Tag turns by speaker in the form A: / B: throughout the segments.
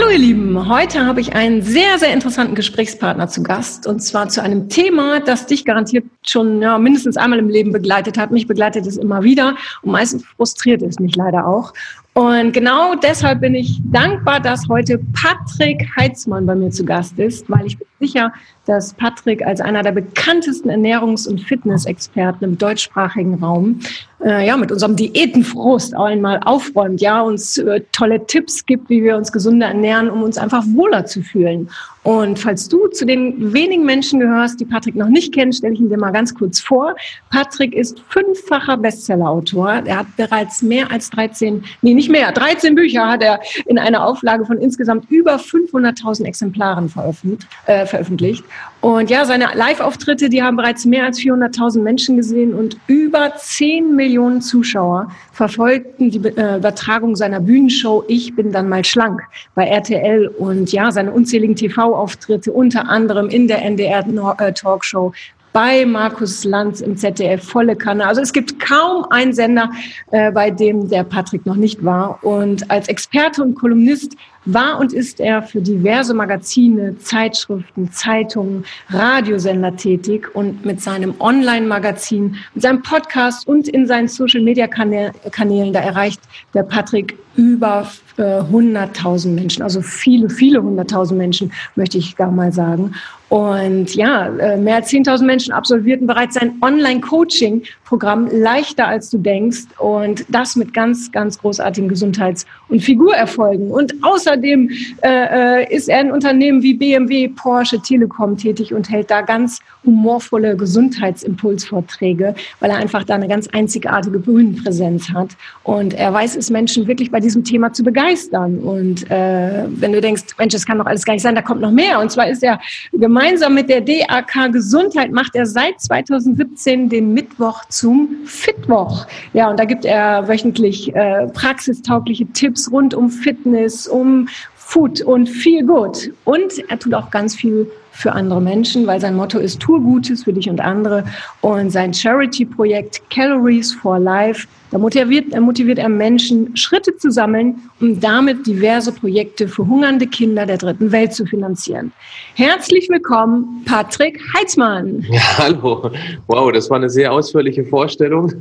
A: Hallo ihr Lieben, heute habe ich einen sehr, sehr interessanten Gesprächspartner zu Gast und zwar zu einem Thema, das dich garantiert schon ja, mindestens einmal im Leben begleitet hat. Mich begleitet es immer wieder und meistens frustriert es mich leider auch. Und genau deshalb bin ich dankbar, dass heute Patrick Heitzmann bei mir zu Gast ist, weil ich bin sicher, dass Patrick als einer der bekanntesten Ernährungs- und Fitnessexperten im deutschsprachigen Raum äh, ja mit unserem Diätenfrost einmal aufräumt, ja uns äh, tolle Tipps gibt, wie wir uns gesunder ernähren, um uns einfach wohler zu fühlen. Und falls du zu den wenigen Menschen gehörst, die Patrick noch nicht kennen, stelle ich ihn dir mal ganz kurz vor. Patrick ist fünffacher Bestsellerautor. Er hat bereits mehr als 13, nee, nicht mehr, 13 Bücher hat er in einer Auflage von insgesamt über 500.000 Exemplaren veröffentlicht. Äh, veröffentlicht. Und ja, seine Live-Auftritte, die haben bereits mehr als 400.000 Menschen gesehen und über 10 Millionen Zuschauer verfolgten die äh, Übertragung seiner Bühnenshow Ich bin dann mal schlank bei RTL und ja, seine unzähligen TV-Auftritte unter anderem in der NDR-Talkshow bei Markus Lanz im ZDF volle Kanne. Also es gibt kaum einen Sender, äh, bei dem der Patrick noch nicht war. Und als Experte und Kolumnist war und ist er für diverse Magazine, Zeitschriften, Zeitungen, Radiosender tätig und mit seinem Online-Magazin, mit seinem Podcast und in seinen Social-Media-Kanälen, da erreicht der Patrick über äh, 100.000 Menschen, also viele, viele 100.000 Menschen, möchte ich gar mal sagen. Und ja, äh, mehr als 10.000 Menschen absolvierten bereits sein Online-Coaching-Programm leichter als du denkst und das mit ganz, ganz großartigen Gesundheits- und Figurerfolgen. Und außerdem äh, äh ist er in Unternehmen wie BMW, Porsche, Telekom tätig und hält da ganz humorvolle Gesundheitsimpulsvorträge, weil er einfach da eine ganz einzigartige Bühnenpräsenz hat. Und er weiß es Menschen wirklich bei diesem Thema zu begeistern. Und äh, wenn du denkst, Mensch, das kann doch alles gar nicht sein, da kommt noch mehr. Und zwar ist er gemeinsam mit der DAK Gesundheit macht er seit 2017 den Mittwoch zum Fitwoch. Ja, und da gibt er wöchentlich äh, praxistaugliche Tipps rund um Fitness, um Food und viel gut. Und er tut auch ganz viel für andere Menschen, weil sein Motto ist, tue Gutes für dich und andere. Und sein Charity-Projekt Calories for Life da motiviert, motiviert er Menschen, Schritte zu sammeln, um damit diverse Projekte für hungernde Kinder der dritten Welt zu finanzieren. Herzlich willkommen, Patrick Heitzmann.
B: Ja, hallo. Wow, das war eine sehr ausführliche Vorstellung.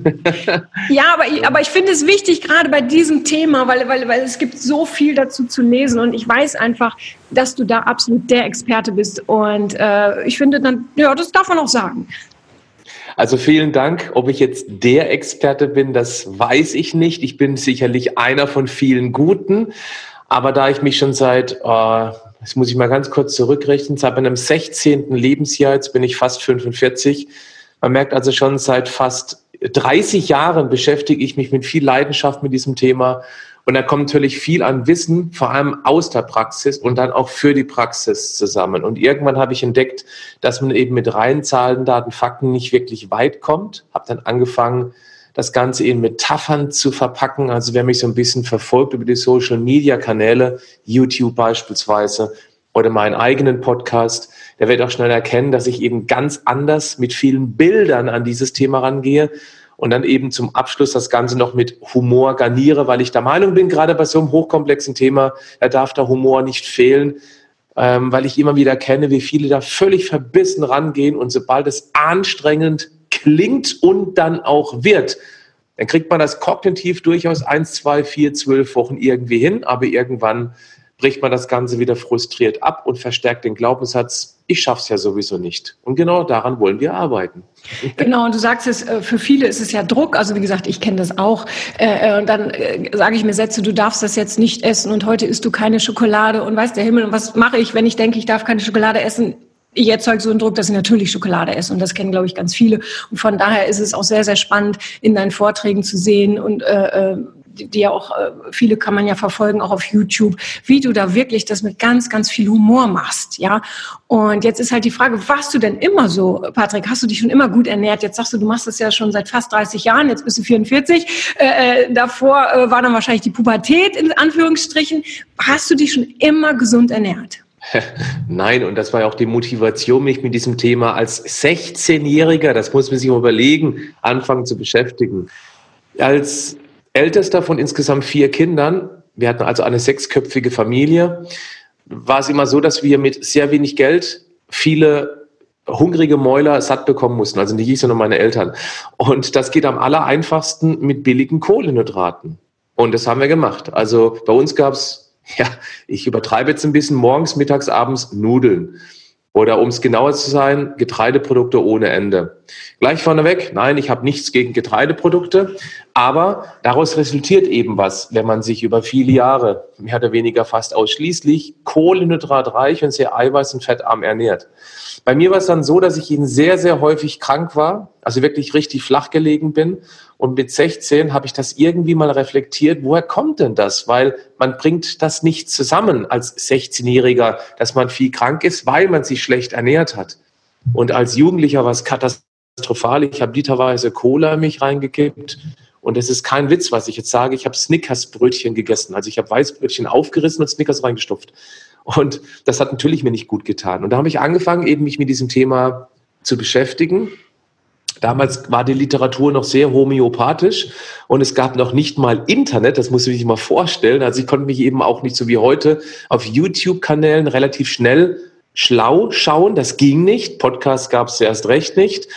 A: ja, aber ich, aber ich finde es wichtig, gerade bei diesem Thema, weil, weil, weil es gibt so viel dazu zu lesen und ich weiß einfach, dass du da absolut der Experte bist. Und äh, ich finde dann, ja, das darf man auch sagen.
B: Also vielen Dank. Ob ich jetzt der Experte bin, das weiß ich nicht. Ich bin sicherlich einer von vielen Guten. Aber da ich mich schon seit, oh, das muss ich mal ganz kurz zurückrechnen, seit meinem 16. Lebensjahr, jetzt bin ich fast 45. Man merkt also schon seit fast 30 Jahren beschäftige ich mich mit viel Leidenschaft mit diesem Thema und da kommt natürlich viel an Wissen, vor allem aus der Praxis und dann auch für die Praxis zusammen. Und irgendwann habe ich entdeckt, dass man eben mit reinen Zahlen, Daten, Fakten nicht wirklich weit kommt. Habe dann angefangen, das Ganze in Metaphern zu verpacken. Also wer mich so ein bisschen verfolgt über die Social-Media-Kanäle, YouTube beispielsweise, oder meinen eigenen Podcast, der wird auch schnell erkennen, dass ich eben ganz anders mit vielen Bildern an dieses Thema rangehe und dann eben zum Abschluss das Ganze noch mit Humor garniere, weil ich der Meinung bin, gerade bei so einem hochkomplexen Thema, da darf der Humor nicht fehlen, ähm, weil ich immer wieder kenne, wie viele da völlig verbissen rangehen und sobald es anstrengend klingt und dann auch wird, dann kriegt man das kognitiv durchaus eins, zwei, vier, zwölf Wochen irgendwie hin, aber irgendwann bricht man das Ganze wieder frustriert ab und verstärkt den Glaubenssatz, ich schaff's ja sowieso nicht. Und genau daran wollen wir arbeiten.
A: Genau, und du sagst es, äh, für viele ist es ja Druck. Also wie gesagt, ich kenne das auch. Äh, äh, und dann sage ich mir Sätze, du darfst das jetzt nicht essen und heute isst du keine Schokolade und weiß der Himmel. Und was mache ich, wenn ich denke, ich darf keine Schokolade essen? ich erzeuge so einen Druck, dass ich natürlich Schokolade esse. Und das kennen, glaube ich, ganz viele. Und von daher ist es auch sehr, sehr spannend, in deinen Vorträgen zu sehen und äh, die ja auch, äh, viele kann man ja verfolgen, auch auf YouTube, wie du da wirklich das mit ganz, ganz viel Humor machst, ja. Und jetzt ist halt die Frage, warst du denn immer so, Patrick? Hast du dich schon immer gut ernährt? Jetzt sagst du, du machst das ja schon seit fast 30 Jahren, jetzt bist du 44. Äh, äh, davor äh, war dann wahrscheinlich die Pubertät in Anführungsstrichen. Hast du dich schon immer gesund ernährt?
B: Nein, und das war ja auch die Motivation, mich mit diesem Thema als 16-Jähriger, das muss man sich überlegen, anfangen zu beschäftigen. Als ältester von insgesamt vier Kindern, wir hatten also eine sechsköpfige Familie, war es immer so, dass wir mit sehr wenig Geld viele hungrige Mäuler satt bekommen mussten, also nicht ich, sondern meine Eltern. Und das geht am aller einfachsten mit billigen Kohlenhydraten. Und das haben wir gemacht. Also bei uns gab es ja, ich übertreibe jetzt ein bisschen, morgens, mittags, abends Nudeln. Oder um es genauer zu sein, Getreideprodukte ohne Ende. Gleich vorneweg, nein, ich habe nichts gegen Getreideprodukte, aber daraus resultiert eben was, wenn man sich über viele Jahre, mehr oder weniger fast ausschließlich, kohlenhydratreich und sehr eiweiß- und fettarm ernährt. Bei mir war es dann so, dass ich eben sehr, sehr häufig krank war, also wirklich richtig flach gelegen bin. Und mit 16 habe ich das irgendwie mal reflektiert, woher kommt denn das? Weil man bringt das nicht zusammen als 16-Jähriger, dass man viel krank ist, weil man sich schlecht ernährt hat. Und als Jugendlicher war es katastrophal. Ich habe literweise Cola mich reingekippt. Und es ist kein Witz, was ich jetzt sage. Ich habe Snickers-Brötchen gegessen. Also ich habe Weißbrötchen aufgerissen und Snickers reingestopft. Und das hat natürlich mir nicht gut getan. Und da habe ich angefangen, eben mich mit diesem Thema zu beschäftigen. Damals war die Literatur noch sehr homöopathisch und es gab noch nicht mal Internet, das muss ich sich mal vorstellen. Also ich konnte mich eben auch nicht so wie heute auf YouTube-Kanälen relativ schnell schlau schauen. Das ging nicht. Podcast gab es erst recht nicht.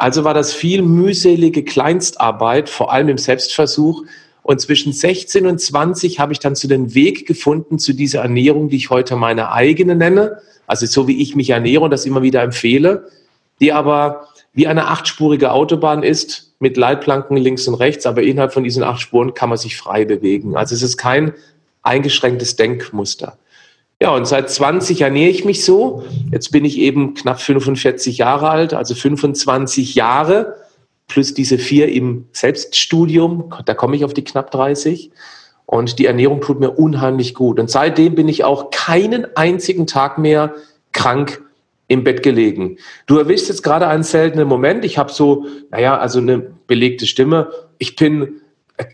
B: Also war das viel mühselige Kleinstarbeit, vor allem im Selbstversuch, und zwischen 16 und 20 habe ich dann zu den Weg gefunden zu dieser Ernährung, die ich heute meine eigene nenne. Also so wie ich mich ernähre und das immer wieder empfehle, die aber wie eine achtspurige Autobahn ist, mit Leitplanken links und rechts, aber innerhalb von diesen acht Spuren kann man sich frei bewegen. Also es ist kein eingeschränktes Denkmuster. Ja, und seit 20 ernähre ich mich so. Jetzt bin ich eben knapp 45 Jahre alt, also 25 Jahre plus diese vier im Selbststudium, da komme ich auf die knapp 30. Und die Ernährung tut mir unheimlich gut. Und seitdem bin ich auch keinen einzigen Tag mehr krank im Bett gelegen. Du erwischst jetzt gerade einen seltenen Moment. Ich habe so, naja, also eine belegte Stimme. Ich bin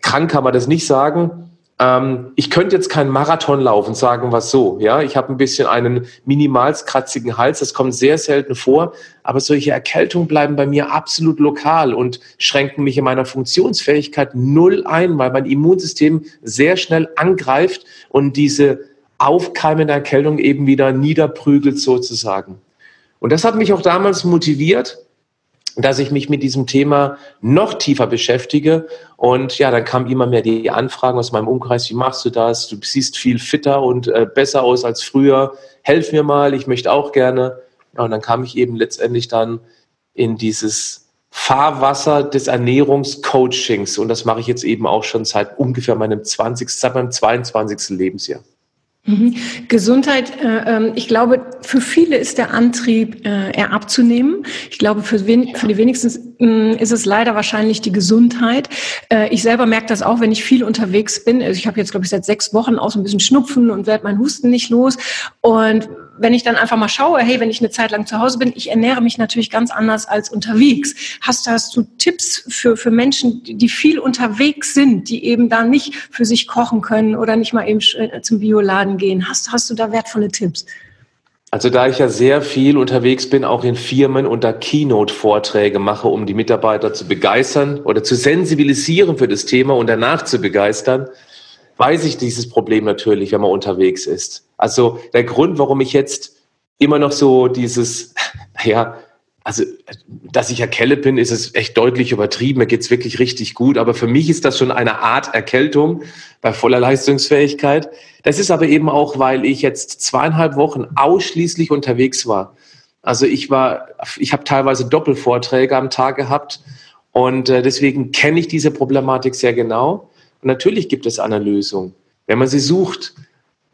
B: krank, kann man das nicht sagen ähm, ich könnte jetzt keinen Marathon laufen, sagen wir so. Ja, ich habe ein bisschen einen minimalskratzigen Hals, das kommt sehr selten vor, aber solche Erkältungen bleiben bei mir absolut lokal und schränken mich in meiner Funktionsfähigkeit null ein, weil mein Immunsystem sehr schnell angreift und diese aufkeimende Erkältung eben wieder niederprügelt sozusagen. Und das hat mich auch damals motiviert, dass ich mich mit diesem Thema noch tiefer beschäftige. Und ja, dann kamen immer mehr die Anfragen aus meinem Umkreis, wie machst du das? Du siehst viel fitter und äh, besser aus als früher. Helf mir mal, ich möchte auch gerne. Und dann kam ich eben letztendlich dann in dieses Fahrwasser des Ernährungscoachings. Und das mache ich jetzt eben auch schon seit ungefähr meinem 20., seit meinem 22. Lebensjahr.
A: Mhm. Gesundheit, äh, ähm, ich glaube, für viele ist der Antrieb, äh, eher abzunehmen. Ich glaube, für, wen, für die wenigsten ist es leider wahrscheinlich die Gesundheit. Äh, ich selber merke das auch, wenn ich viel unterwegs bin. Also ich habe jetzt, glaube ich, seit sechs Wochen auch so ein bisschen Schnupfen und werde mein Husten nicht los. Und wenn ich dann einfach mal schaue, hey, wenn ich eine Zeit lang zu Hause bin, ich ernähre mich natürlich ganz anders als unterwegs. Hast, hast du Tipps für, für Menschen, die viel unterwegs sind, die eben da nicht für sich kochen können oder nicht mal eben äh, zum Bioladen gehen? Hast, hast du da wertvolle Tipps?
B: Also da ich ja sehr viel unterwegs bin, auch in Firmen und da Keynote-Vorträge mache, um die Mitarbeiter zu begeistern oder zu sensibilisieren für das Thema und danach zu begeistern, weiß ich dieses Problem natürlich, wenn man unterwegs ist. Also der Grund, warum ich jetzt immer noch so dieses, naja, also dass ich erkältet bin, ist es echt deutlich übertrieben. Mir geht's wirklich richtig gut. Aber für mich ist das schon eine Art Erkältung bei voller Leistungsfähigkeit. Das ist aber eben auch, weil ich jetzt zweieinhalb Wochen ausschließlich unterwegs war. Also ich war, ich habe teilweise Doppelvorträge am Tag gehabt und äh, deswegen kenne ich diese Problematik sehr genau. Und natürlich gibt es eine Lösung, wenn man sie sucht.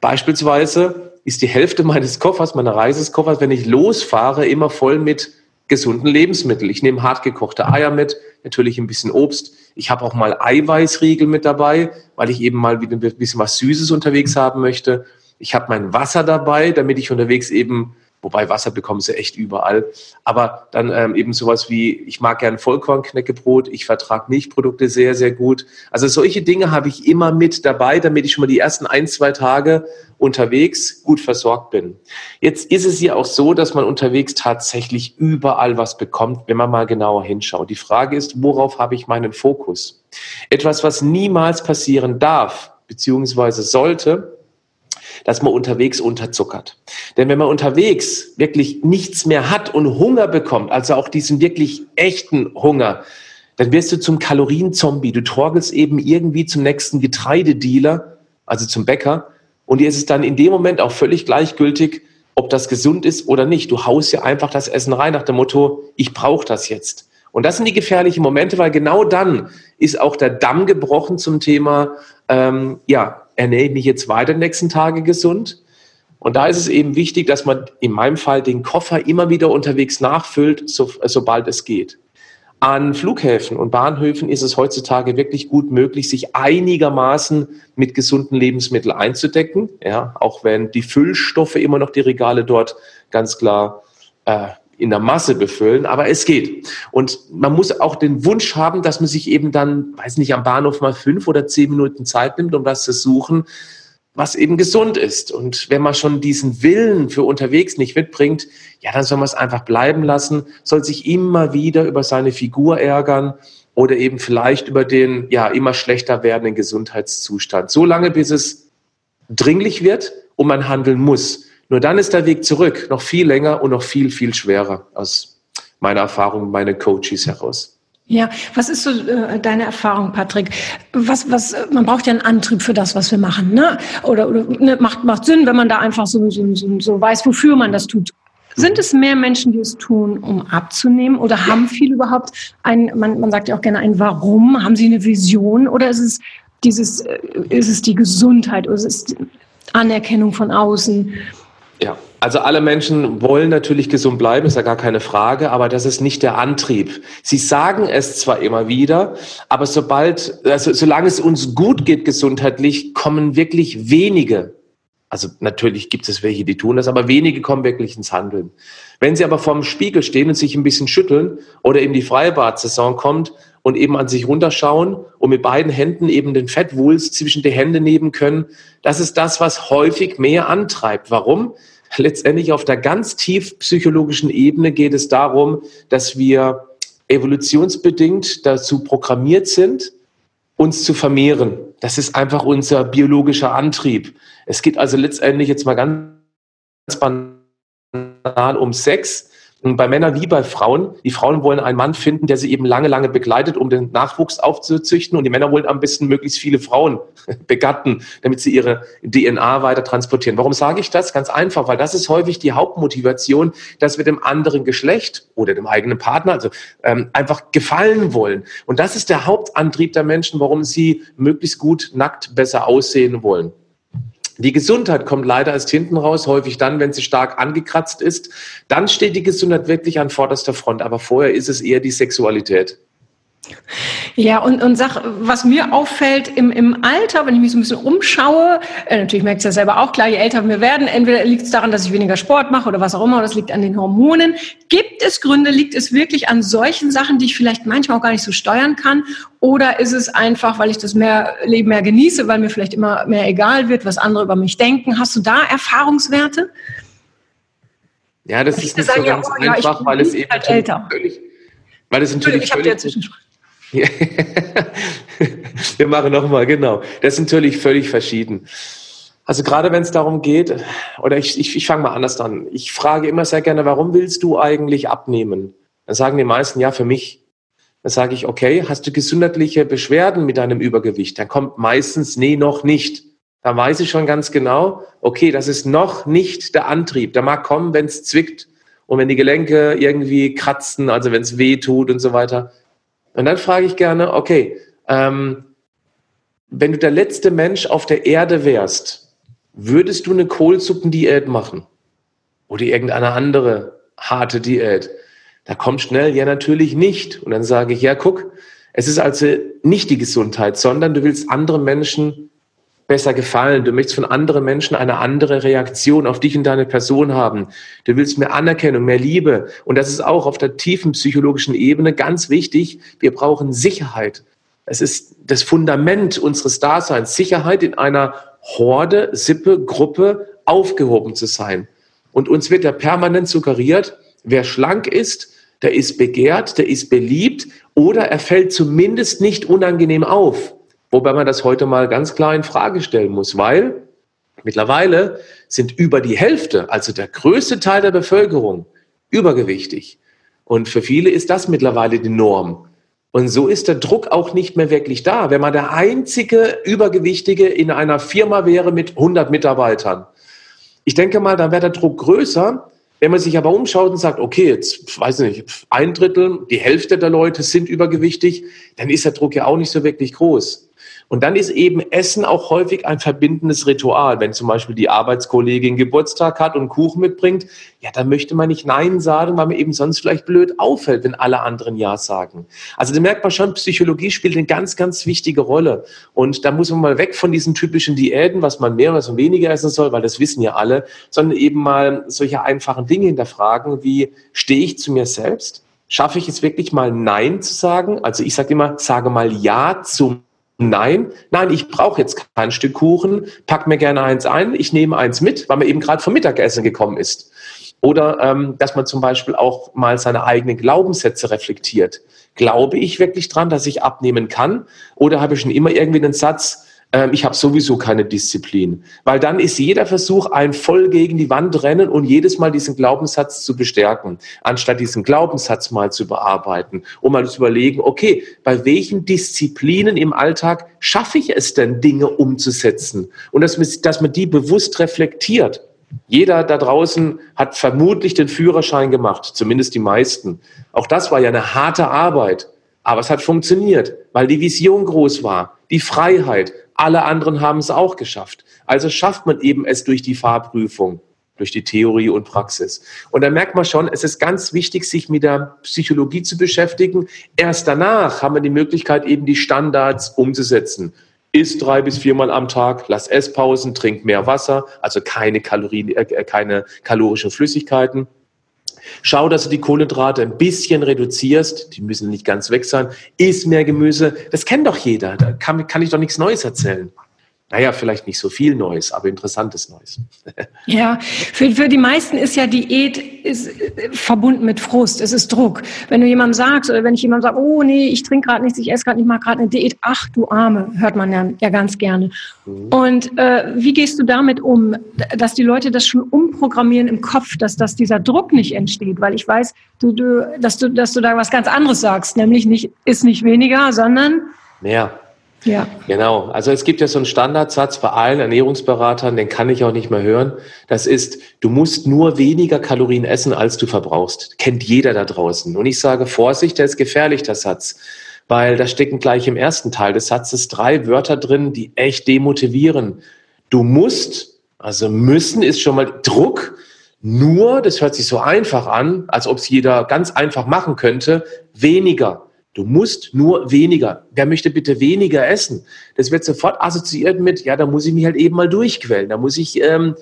B: Beispielsweise ist die Hälfte meines Koffers, meiner Reisekoffers, wenn ich losfahre, immer voll mit gesunden Lebensmitteln. Ich nehme hartgekochte Eier mit, natürlich ein bisschen Obst. Ich habe auch mal Eiweißriegel mit dabei, weil ich eben mal wieder ein bisschen was Süßes unterwegs haben möchte. Ich habe mein Wasser dabei, damit ich unterwegs eben Wobei Wasser bekommen sie echt überall. Aber dann ähm, eben sowas wie, ich mag gern Vollkornknäckebrot, ich vertrage Milchprodukte sehr, sehr gut. Also solche Dinge habe ich immer mit dabei, damit ich schon mal die ersten ein, zwei Tage unterwegs gut versorgt bin. Jetzt ist es ja auch so, dass man unterwegs tatsächlich überall was bekommt, wenn man mal genauer hinschaut. Die Frage ist, worauf habe ich meinen Fokus? Etwas, was niemals passieren darf, beziehungsweise sollte, dass man unterwegs unterzuckert. Denn wenn man unterwegs wirklich nichts mehr hat und Hunger bekommt, also auch diesen wirklich echten Hunger, dann wirst du zum Kalorienzombie. Du torgelst eben irgendwie zum nächsten Getreidedealer, also zum Bäcker, und dir ist es dann in dem Moment auch völlig gleichgültig, ob das gesund ist oder nicht. Du haust ja einfach das Essen rein nach dem Motto, ich brauche das jetzt. Und das sind die gefährlichen Momente, weil genau dann ist auch der Damm gebrochen zum Thema, ähm, ja, ernähre ich mich jetzt weiter die nächsten Tage gesund? Und da ist es eben wichtig, dass man in meinem Fall den Koffer immer wieder unterwegs nachfüllt, so, sobald es geht. An Flughäfen und Bahnhöfen ist es heutzutage wirklich gut möglich, sich einigermaßen mit gesunden Lebensmitteln einzudecken. Ja, auch wenn die Füllstoffe immer noch die Regale dort ganz klar äh, in der Masse befüllen, aber es geht. Und man muss auch den Wunsch haben, dass man sich eben dann, weiß nicht, am Bahnhof mal fünf oder zehn Minuten Zeit nimmt, um was zu suchen, was eben gesund ist. Und wenn man schon diesen Willen für unterwegs nicht mitbringt, ja, dann soll man es einfach bleiben lassen, soll sich immer wieder über seine Figur ärgern oder eben vielleicht über den, ja, immer schlechter werdenden Gesundheitszustand. So lange, bis es dringlich wird und man handeln muss. Nur dann ist der Weg zurück noch viel länger und noch viel, viel schwerer aus meiner Erfahrung, meine Coaches heraus.
A: Ja, was ist so äh, deine Erfahrung, Patrick? Was, was, man braucht ja einen Antrieb für das, was wir machen, ne? Oder, oder ne, macht, macht Sinn, wenn man da einfach so, so, so, so weiß, wofür man das tut. Sind es mehr Menschen, die es tun, um abzunehmen? Oder haben viele überhaupt ein, man, man sagt ja auch gerne ein Warum? Haben sie eine Vision? Oder ist es dieses, äh, ist es die Gesundheit? Oder ist es Anerkennung von außen?
B: Ja, also alle Menschen wollen natürlich gesund bleiben, ist ja gar keine Frage, aber das ist nicht der Antrieb. Sie sagen es zwar immer wieder, aber sobald, also solange es uns gut geht gesundheitlich, kommen wirklich wenige. Also natürlich gibt es welche, die tun das, aber wenige kommen wirklich ins Handeln. Wenn sie aber vorm Spiegel stehen und sich ein bisschen schütteln oder eben die Freibad-Saison kommt und eben an sich runterschauen und mit beiden Händen eben den Fettwulst zwischen die Hände nehmen können, das ist das, was häufig mehr antreibt. Warum? Letztendlich auf der ganz tief psychologischen Ebene geht es darum, dass wir evolutionsbedingt dazu programmiert sind, uns zu vermehren. Das ist einfach unser biologischer Antrieb. Es geht also letztendlich jetzt mal ganz banal um Sex bei Männern wie bei Frauen. Die Frauen wollen einen Mann finden, der sie eben lange, lange begleitet, um den Nachwuchs aufzuzüchten. Und die Männer wollen am besten möglichst viele Frauen begatten, damit sie ihre DNA weiter transportieren. Warum sage ich das? Ganz einfach, weil das ist häufig die Hauptmotivation, dass wir dem anderen Geschlecht oder dem eigenen Partner also ähm, einfach gefallen wollen. Und das ist der Hauptantrieb der Menschen, warum sie möglichst gut nackt besser aussehen wollen. Die Gesundheit kommt leider erst hinten raus, häufig dann, wenn sie stark angekratzt ist. Dann steht die Gesundheit wirklich an vorderster Front, aber vorher ist es eher die Sexualität.
A: Ja, und, und sag, was mir auffällt im, im Alter, wenn ich mich so ein bisschen umschaue, äh, natürlich merke ich das selber auch, klar, je älter wir werden, entweder liegt es daran, dass ich weniger Sport mache oder was auch immer, oder das liegt an den Hormonen. Gibt es Gründe, liegt es wirklich an solchen Sachen, die ich vielleicht manchmal auch gar nicht so steuern kann? Oder ist es einfach, weil ich das mehr, Leben mehr genieße, weil mir vielleicht immer mehr egal wird, was andere über mich denken? Hast du da Erfahrungswerte?
B: Ja, das ich ist nicht so ganz ja, oh, einfach, ja, weil es eben halt älter. völlig, weil es natürlich ich völlig, Wir machen nochmal, genau. Das ist natürlich völlig verschieden. Also gerade wenn es darum geht, oder ich, ich, ich fange mal anders an. Ich frage immer sehr gerne, warum willst du eigentlich abnehmen? Dann sagen die meisten, ja, für mich. Dann sage ich, okay, hast du gesundheitliche Beschwerden mit deinem Übergewicht? Dann kommt meistens, nee, noch nicht. Da weiß ich schon ganz genau, okay, das ist noch nicht der Antrieb. Der mag kommen, wenn es zwickt und wenn die Gelenke irgendwie kratzen, also wenn es weh tut und so weiter. Und dann frage ich gerne, okay, ähm, wenn du der letzte Mensch auf der Erde wärst, würdest du eine Kohlsuppendiät machen? Oder irgendeine andere harte Diät? Da kommt schnell, ja natürlich nicht. Und dann sage ich, ja guck, es ist also nicht die Gesundheit, sondern du willst anderen Menschen besser gefallen. Du möchtest von anderen Menschen eine andere Reaktion auf dich und deine Person haben. Du willst mehr Anerkennung, mehr Liebe. Und das ist auch auf der tiefen psychologischen Ebene ganz wichtig. Wir brauchen Sicherheit. Es ist das Fundament unseres Daseins. Sicherheit in einer Horde, Sippe, Gruppe aufgehoben zu sein. Und uns wird ja permanent suggeriert, wer schlank ist, der ist begehrt, der ist beliebt oder er fällt zumindest nicht unangenehm auf. Wobei man das heute mal ganz klar in Frage stellen muss, weil mittlerweile sind über die Hälfte, also der größte Teil der Bevölkerung, übergewichtig. Und für viele ist das mittlerweile die Norm. Und so ist der Druck auch nicht mehr wirklich da. Wenn man der einzige Übergewichtige in einer Firma wäre mit 100 Mitarbeitern, ich denke mal, dann wäre der Druck größer. Wenn man sich aber umschaut und sagt, okay, jetzt weiß ich nicht, ein Drittel, die Hälfte der Leute sind übergewichtig, dann ist der Druck ja auch nicht so wirklich groß. Und dann ist eben Essen auch häufig ein verbindendes Ritual. Wenn zum Beispiel die Arbeitskollegin Geburtstag hat und Kuchen mitbringt, ja, dann möchte man nicht Nein sagen, weil man eben sonst vielleicht blöd auffällt, wenn alle anderen Ja sagen. Also da merkt man schon, Psychologie spielt eine ganz, ganz wichtige Rolle. Und da muss man mal weg von diesen typischen Diäten, was man mehr, man weniger essen soll, weil das wissen ja alle, sondern eben mal solche einfachen Dinge hinterfragen, wie stehe ich zu mir selbst? Schaffe ich es wirklich mal Nein zu sagen? Also ich sage immer, sage mal Ja zum Nein, nein, ich brauche jetzt kein Stück Kuchen, pack mir gerne eins ein, ich nehme eins mit, weil man eben gerade vom Mittagessen gekommen ist. Oder ähm, dass man zum Beispiel auch mal seine eigenen Glaubenssätze reflektiert. Glaube ich wirklich dran, dass ich abnehmen kann? Oder habe ich schon immer irgendwie einen Satz, ähm, ich habe sowieso keine Disziplin. Weil dann ist jeder Versuch ein voll gegen die Wand rennen und jedes Mal diesen Glaubenssatz zu bestärken, anstatt diesen Glaubenssatz mal zu bearbeiten, um mal zu überlegen, okay, bei welchen Disziplinen im Alltag schaffe ich es denn, Dinge umzusetzen? Und dass man, dass man die bewusst reflektiert. Jeder da draußen hat vermutlich den Führerschein gemacht, zumindest die meisten. Auch das war ja eine harte Arbeit. Aber es hat funktioniert, weil die Vision groß war, die Freiheit, alle anderen haben es auch geschafft. Also schafft man eben es durch die Fahrprüfung, durch die Theorie und Praxis. Und da merkt man schon, es ist ganz wichtig, sich mit der Psychologie zu beschäftigen. Erst danach haben wir die Möglichkeit, eben die Standards umzusetzen. Iss drei bis viermal am Tag, lass Esspausen, trink mehr Wasser, also keine Kalorien, äh, keine kalorischen Flüssigkeiten. Schau, dass du die Kohlenhydrate ein bisschen reduzierst. Die müssen nicht ganz weg sein. Iss mehr Gemüse. Das kennt doch jeder. Da kann, kann ich doch nichts Neues erzählen naja, vielleicht nicht so viel Neues, aber interessantes Neues.
A: ja, für, für die meisten ist ja Diät ist äh, verbunden mit Frust, es ist Druck. Wenn du jemandem sagst oder wenn ich jemandem sage, oh nee, ich trinke gerade nichts, ich esse gerade nicht, mache gerade eine Diät, ach du Arme, hört man ja, ja ganz gerne. Mhm. Und äh, wie gehst du damit um, dass die Leute das schon umprogrammieren im Kopf, dass, dass dieser Druck nicht entsteht? Weil ich weiß, du, du, dass, du, dass du da was ganz anderes sagst, nämlich nicht, ist nicht weniger, sondern
B: mehr. Ja. Genau. Also es gibt ja so einen Standardsatz bei allen Ernährungsberatern, den kann ich auch nicht mehr hören. Das ist, du musst nur weniger Kalorien essen, als du verbrauchst. Kennt jeder da draußen. Und ich sage, Vorsicht, der ist gefährlich, der Satz. Weil da stecken gleich im ersten Teil des Satzes drei Wörter drin, die echt demotivieren. Du musst, also müssen ist schon mal Druck. Nur, das hört sich so einfach an, als ob es jeder ganz einfach machen könnte, weniger. Du musst nur weniger. Wer möchte bitte weniger essen? Das wird sofort assoziiert mit, ja, da muss ich mich halt eben mal durchquellen, da muss ich ähm,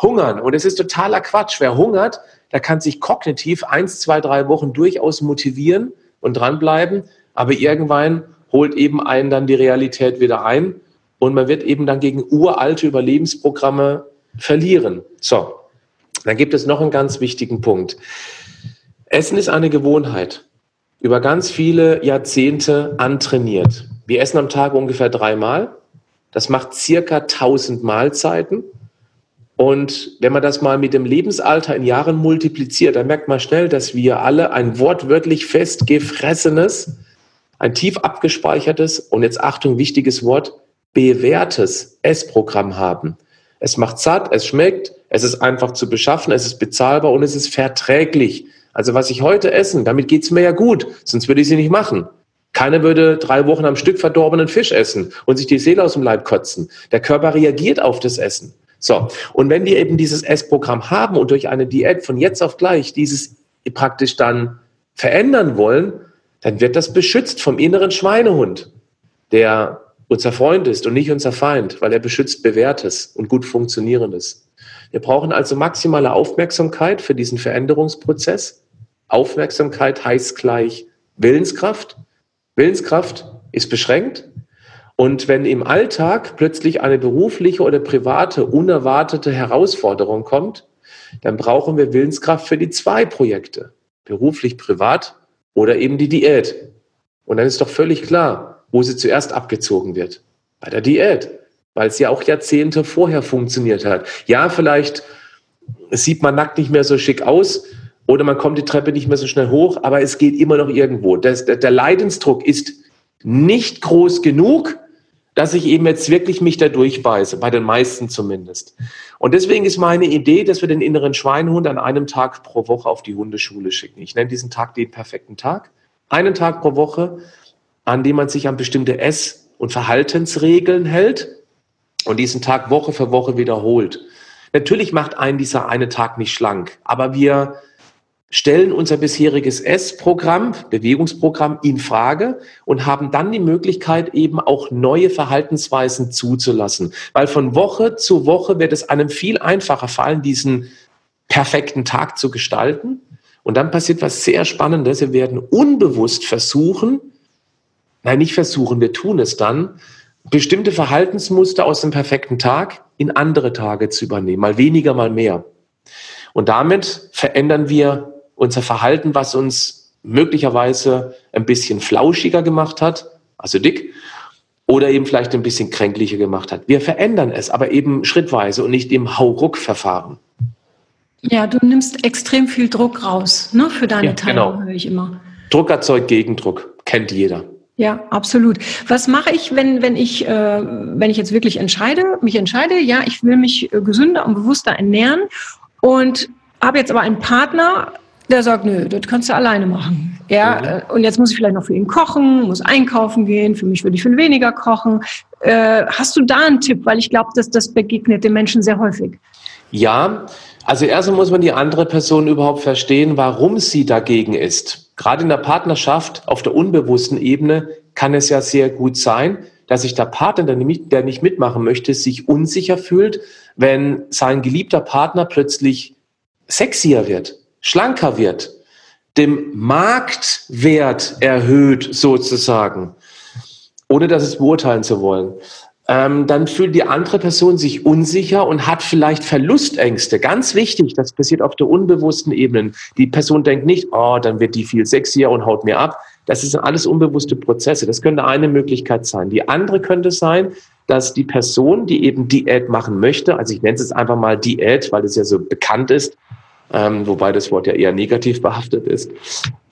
B: hungern. Und es ist totaler Quatsch. Wer hungert, der kann sich kognitiv eins, zwei, drei Wochen durchaus motivieren und dranbleiben, aber irgendwann holt eben einen dann die Realität wieder ein und man wird eben dann gegen uralte Überlebensprogramme verlieren. So, dann gibt es noch einen ganz wichtigen Punkt. Essen ist eine Gewohnheit über ganz viele Jahrzehnte antrainiert. Wir essen am Tag ungefähr dreimal. Das macht circa 1000 Mahlzeiten. Und wenn man das mal mit dem Lebensalter in Jahren multipliziert, dann merkt man schnell, dass wir alle ein wortwörtlich festgefressenes, ein tief abgespeichertes und jetzt Achtung, wichtiges Wort, bewährtes Essprogramm haben. Es macht satt, es schmeckt, es ist einfach zu beschaffen, es ist bezahlbar und es ist verträglich. Also was ich heute essen, damit geht's mir ja gut, sonst würde ich sie nicht machen. Keiner würde drei Wochen am Stück verdorbenen Fisch essen und sich die Seele aus dem Leib kotzen. Der Körper reagiert auf das Essen. So, und wenn wir eben dieses Essprogramm haben und durch eine Diät von jetzt auf gleich dieses praktisch dann verändern wollen, dann wird das beschützt vom inneren Schweinehund, der unser Freund ist und nicht unser Feind, weil er beschützt Bewährtes und gut Funktionierendes. Wir brauchen also maximale Aufmerksamkeit für diesen Veränderungsprozess. Aufmerksamkeit heißt gleich Willenskraft. Willenskraft ist beschränkt. Und wenn im Alltag plötzlich eine berufliche oder private unerwartete Herausforderung kommt, dann brauchen wir Willenskraft für die zwei Projekte. Beruflich, privat oder eben die Diät. Und dann ist doch völlig klar, wo sie zuerst abgezogen wird. Bei der Diät. Weil es ja auch Jahrzehnte vorher funktioniert hat. Ja, vielleicht sieht man nackt nicht mehr so schick aus oder man kommt die Treppe nicht mehr so schnell hoch, aber es geht immer noch irgendwo. Das, der Leidensdruck ist nicht groß genug, dass ich eben jetzt wirklich mich da durchbeiße, bei den meisten zumindest. Und deswegen ist meine Idee, dass wir den inneren Schweinehund an einem Tag pro Woche auf die Hundeschule schicken. Ich nenne diesen Tag den perfekten Tag. Einen Tag pro Woche, an dem man sich an bestimmte Ess- und Verhaltensregeln hält und diesen Tag Woche für Woche wiederholt. Natürlich macht einen dieser eine Tag nicht schlank, aber wir stellen unser bisheriges S-Programm, Bewegungsprogramm in Frage und haben dann die Möglichkeit, eben auch neue Verhaltensweisen zuzulassen. Weil von Woche zu Woche wird es einem viel einfacher fallen, diesen perfekten Tag zu gestalten. Und dann passiert was sehr Spannendes. Wir werden unbewusst versuchen, nein, nicht versuchen, wir tun es dann, bestimmte Verhaltensmuster aus dem perfekten Tag in andere Tage zu übernehmen. Mal weniger, mal mehr. Und damit verändern wir unser Verhalten, was uns möglicherweise ein bisschen flauschiger gemacht hat, also dick, oder eben vielleicht ein bisschen kränklicher gemacht hat. Wir verändern es, aber eben schrittweise und nicht im Hauruck-Verfahren.
A: Ja, du nimmst extrem viel Druck raus ne, für deine ja, Teilnehmer, genau. höre ich immer.
B: Druck erzeugt Gegendruck, kennt jeder.
A: Ja, absolut. Was mache ich, wenn, wenn ich, äh, wenn ich jetzt wirklich entscheide, mich entscheide, ja, ich will mich äh, gesünder und bewusster ernähren und habe jetzt aber einen Partner, der sagt, nö, das kannst du alleine machen. Ja, mhm. Und jetzt muss ich vielleicht noch für ihn kochen, muss einkaufen gehen, für mich würde ich viel weniger kochen. Äh, hast du da einen Tipp? Weil ich glaube, dass das begegnet den Menschen sehr häufig.
B: Ja, also erstmal muss man die andere Person überhaupt verstehen, warum sie dagegen ist. Gerade in der Partnerschaft auf der unbewussten Ebene kann es ja sehr gut sein, dass sich der Partner, der nicht mitmachen möchte, sich unsicher fühlt, wenn sein geliebter Partner plötzlich sexier wird schlanker wird, dem Marktwert erhöht sozusagen, ohne das es beurteilen zu wollen, ähm, dann fühlt die andere Person sich unsicher und hat vielleicht Verlustängste. Ganz wichtig, das passiert auf der unbewussten Ebene. Die Person denkt nicht, oh, dann wird die viel sexier und haut mir ab. Das sind alles unbewusste Prozesse. Das könnte eine Möglichkeit sein. Die andere könnte sein, dass die Person, die eben Diät machen möchte, also ich nenne es jetzt einfach mal Diät, weil es ja so bekannt ist, ähm, wobei das Wort ja eher negativ behaftet ist,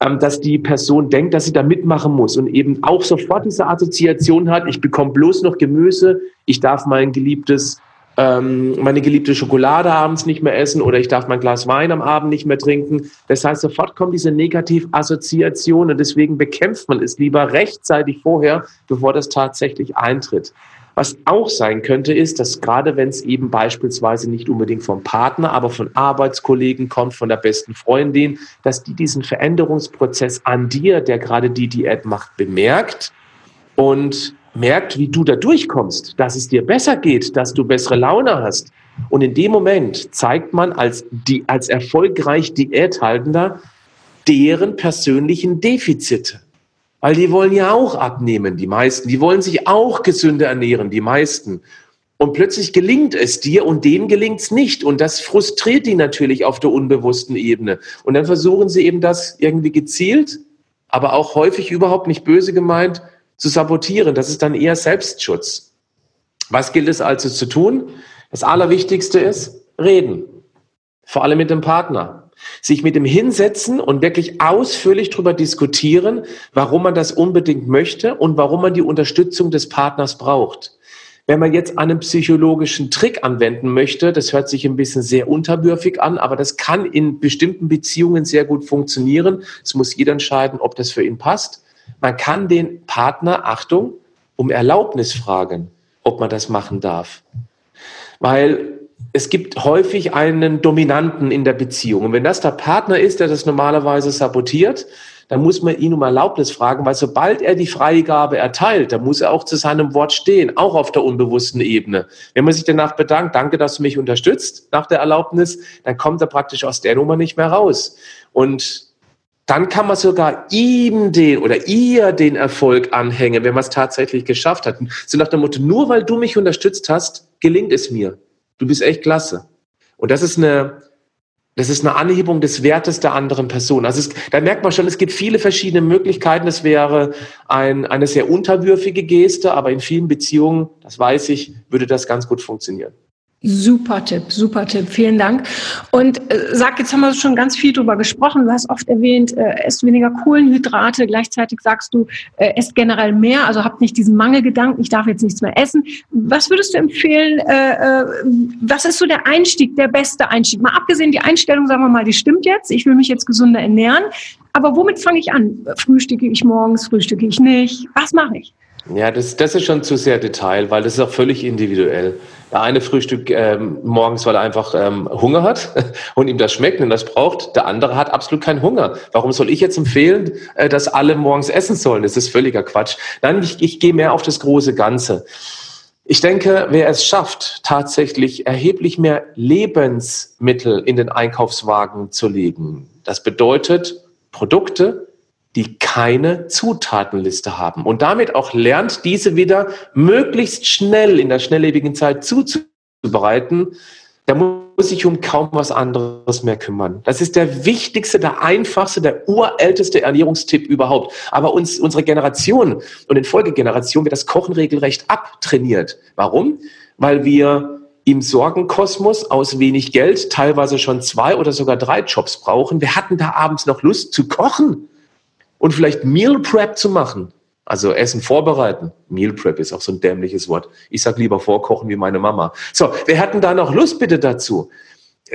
B: ähm, dass die Person denkt, dass sie da mitmachen muss und eben auch sofort diese Assoziation hat, ich bekomme bloß noch Gemüse, ich darf mein geliebtes ähm, meine geliebte Schokolade abends nicht mehr essen oder ich darf mein Glas Wein am Abend nicht mehr trinken. Das heißt, sofort kommt diese Negativassoziation und deswegen bekämpft man es lieber rechtzeitig vorher, bevor das tatsächlich eintritt. Was auch sein könnte, ist, dass gerade wenn es eben beispielsweise nicht unbedingt vom Partner, aber von Arbeitskollegen kommt, von der besten Freundin, dass die diesen Veränderungsprozess an dir, der gerade die Diät macht, bemerkt und merkt, wie du da durchkommst, dass es dir besser geht, dass du bessere Laune hast. Und in dem Moment zeigt man als, die, als erfolgreich Diäthaltender deren persönlichen Defizite. Weil die wollen ja auch abnehmen, die meisten. Die wollen sich auch gesünder ernähren, die meisten. Und plötzlich gelingt es dir und denen gelingt es nicht. Und das frustriert die natürlich auf der unbewussten Ebene. Und dann versuchen sie eben das irgendwie gezielt, aber auch häufig überhaupt nicht böse gemeint, zu sabotieren. Das ist dann eher Selbstschutz. Was gilt es also zu tun? Das Allerwichtigste ist reden. Vor allem mit dem Partner sich mit dem hinsetzen und wirklich ausführlich darüber diskutieren, warum man das unbedingt möchte und warum man die Unterstützung des Partners braucht. Wenn man jetzt einen psychologischen Trick anwenden möchte, das hört sich ein bisschen sehr unterwürfig an, aber das kann in bestimmten Beziehungen sehr gut funktionieren. Es muss jeder entscheiden, ob das für ihn passt. Man kann den Partner, Achtung, um Erlaubnis fragen, ob man das machen darf. Weil es gibt häufig einen Dominanten in der Beziehung. Und wenn das der Partner ist, der das normalerweise sabotiert, dann muss man ihn um Erlaubnis fragen, weil sobald er die Freigabe erteilt, dann muss er auch zu seinem Wort stehen, auch auf der unbewussten Ebene. Wenn man sich danach bedankt, danke, dass du mich unterstützt nach der Erlaubnis, dann kommt er praktisch aus der Nummer nicht mehr raus. Und dann kann man sogar ihm den oder ihr den Erfolg anhängen, wenn man es tatsächlich geschafft hat. So nach dem Motto, nur weil du mich unterstützt hast, gelingt es mir. Du bist echt klasse. Und das ist eine, das ist eine Anhebung des Wertes der anderen Person. Also es, da merkt man schon, es gibt viele verschiedene Möglichkeiten. Es wäre ein, eine sehr unterwürfige Geste, aber in vielen Beziehungen, das weiß ich, würde das ganz gut funktionieren.
A: Super Tipp, super Tipp, vielen Dank. Und äh, sag, jetzt haben wir schon ganz viel drüber gesprochen. Du hast oft erwähnt, äh, esst weniger Kohlenhydrate. Gleichzeitig sagst du, äh, esst generell mehr, also habt nicht diesen Mangelgedanken, ich darf jetzt nichts mehr essen. Was würdest du empfehlen? Äh, äh, was ist so der Einstieg, der beste Einstieg? Mal abgesehen, die Einstellung, sagen wir mal, die stimmt jetzt. Ich will mich jetzt gesünder ernähren. Aber womit fange ich an? Frühstücke ich morgens, frühstücke ich nicht? Was mache ich?
B: Ja, das, das ist schon zu sehr Detail, weil das ist auch völlig individuell. Der eine frühstückt ähm, morgens, weil er einfach ähm, Hunger hat und ihm das schmeckt und das braucht. Der andere hat absolut keinen Hunger. Warum soll ich jetzt empfehlen, äh, dass alle morgens essen sollen? Das ist völliger Quatsch. Nein, ich, ich gehe mehr auf das große Ganze. Ich denke, wer es schafft, tatsächlich erheblich mehr Lebensmittel in den Einkaufswagen zu legen, das bedeutet Produkte, die keine Zutatenliste haben und damit auch lernt, diese wieder möglichst schnell in der schnelllebigen Zeit zuzubereiten, da muss ich um kaum was anderes mehr kümmern. Das ist der wichtigste, der einfachste, der urälteste Ernährungstipp überhaupt. Aber uns, unsere Generation und in Folgegeneration wird das Kochen regelrecht abtrainiert. Warum? Weil wir im Sorgenkosmos aus wenig Geld teilweise schon zwei oder sogar drei Jobs brauchen. Wir hatten da abends noch Lust zu kochen und vielleicht Meal Prep zu machen. Also Essen vorbereiten. Meal Prep ist auch so ein dämliches Wort. Ich sag lieber vorkochen wie meine Mama. So, wir hatten da noch Lust bitte dazu?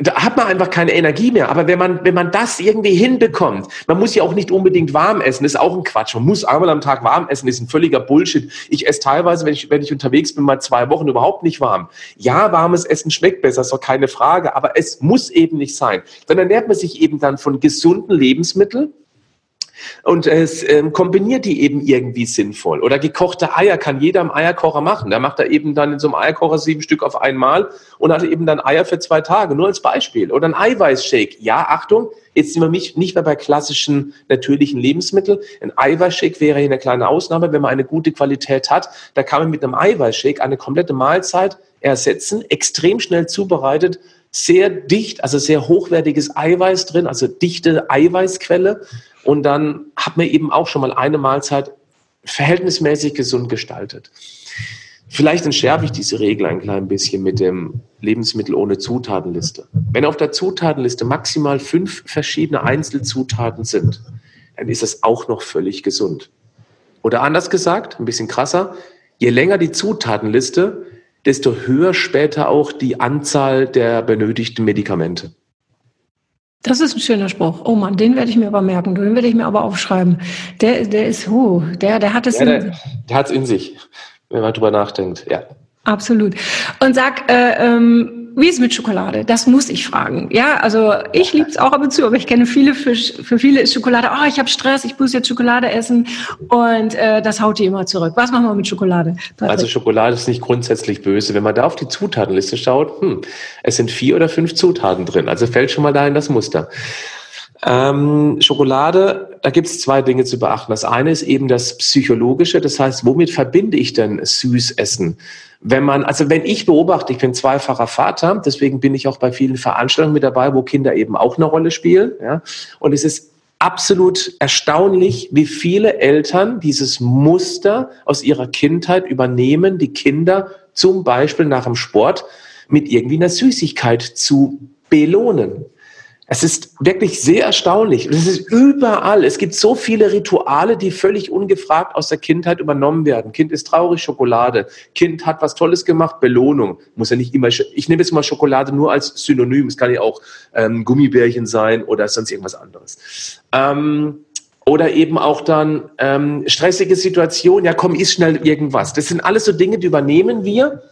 B: Da hat man einfach keine Energie mehr. Aber wenn man, wenn man das irgendwie hinbekommt, man muss ja auch nicht unbedingt warm essen, ist auch ein Quatsch. Man muss einmal am Tag warm essen, ist ein völliger Bullshit. Ich esse teilweise, wenn ich, wenn ich unterwegs bin, mal zwei Wochen überhaupt nicht warm. Ja, warmes Essen schmeckt besser, ist doch keine Frage. Aber es muss eben nicht sein. Dann ernährt man sich eben dann von gesunden Lebensmitteln, und es ähm, kombiniert die eben irgendwie sinnvoll. Oder gekochte Eier kann jeder im Eierkocher machen. Da macht er eben dann in so einem Eierkocher sieben Stück auf einmal und hat eben dann Eier für zwei Tage, nur als Beispiel. Oder ein Eiweißshake. Ja, Achtung, jetzt sind wir nicht mehr bei klassischen natürlichen Lebensmitteln. Ein Eiweißshake wäre hier eine kleine Ausnahme, wenn man eine gute Qualität hat. Da kann man mit einem Eiweißshake eine komplette Mahlzeit ersetzen, extrem schnell zubereitet, sehr dicht, also sehr hochwertiges Eiweiß drin, also dichte Eiweißquelle. Und dann hat man eben auch schon mal eine Mahlzeit verhältnismäßig gesund gestaltet. Vielleicht entschärfe ich diese Regel ein klein bisschen mit dem Lebensmittel ohne Zutatenliste. Wenn auf der Zutatenliste maximal fünf verschiedene Einzelzutaten sind, dann ist es auch noch völlig gesund. Oder anders gesagt, ein bisschen krasser, je länger die Zutatenliste, desto höher später auch die Anzahl der benötigten Medikamente.
A: Das ist ein schöner Spruch. Oh Mann, den werde ich mir aber merken. Den werde ich mir aber aufschreiben. Der, der ist, huh, der, der hat es.
B: Ja, der, der hat es in sich, wenn man drüber nachdenkt. Ja.
A: Absolut. Und sag, äh, ähm, wie ist mit Schokolade? Das muss ich fragen. Ja, also ich liebe es auch ab und zu, aber ich kenne viele, für, für viele ist Schokolade, oh, ich habe Stress, ich muss jetzt Schokolade essen und äh, das haut die immer zurück. Was machen wir mit Schokolade?
B: Patrick? Also Schokolade ist nicht grundsätzlich böse. Wenn man da auf die Zutatenliste schaut, hm, es sind vier oder fünf Zutaten drin. Also fällt schon mal da in das Muster. Ähm, Schokolade, da gibt es zwei Dinge zu beachten. Das eine ist eben das Psychologische, das heißt, womit verbinde ich denn Süßessen? Wenn man, also wenn ich beobachte, ich bin zweifacher Vater, deswegen bin ich auch bei vielen Veranstaltungen mit dabei, wo Kinder eben auch eine Rolle spielen. Ja? Und es ist absolut erstaunlich, wie viele Eltern dieses Muster aus ihrer Kindheit übernehmen, die Kinder zum Beispiel nach dem Sport mit irgendwie einer Süßigkeit zu belohnen. Es ist wirklich sehr erstaunlich. Es ist überall. Es gibt so viele Rituale, die völlig ungefragt aus der Kindheit übernommen werden. Kind ist traurig, Schokolade. Kind hat was Tolles gemacht, Belohnung. Muss ja nicht immer, ich nehme jetzt mal Schokolade nur als Synonym. Es kann ja auch ähm, Gummibärchen sein oder sonst irgendwas anderes. Ähm, oder eben auch dann ähm, stressige Situation. Ja, komm, isst schnell irgendwas. Das sind alles so Dinge, die übernehmen wir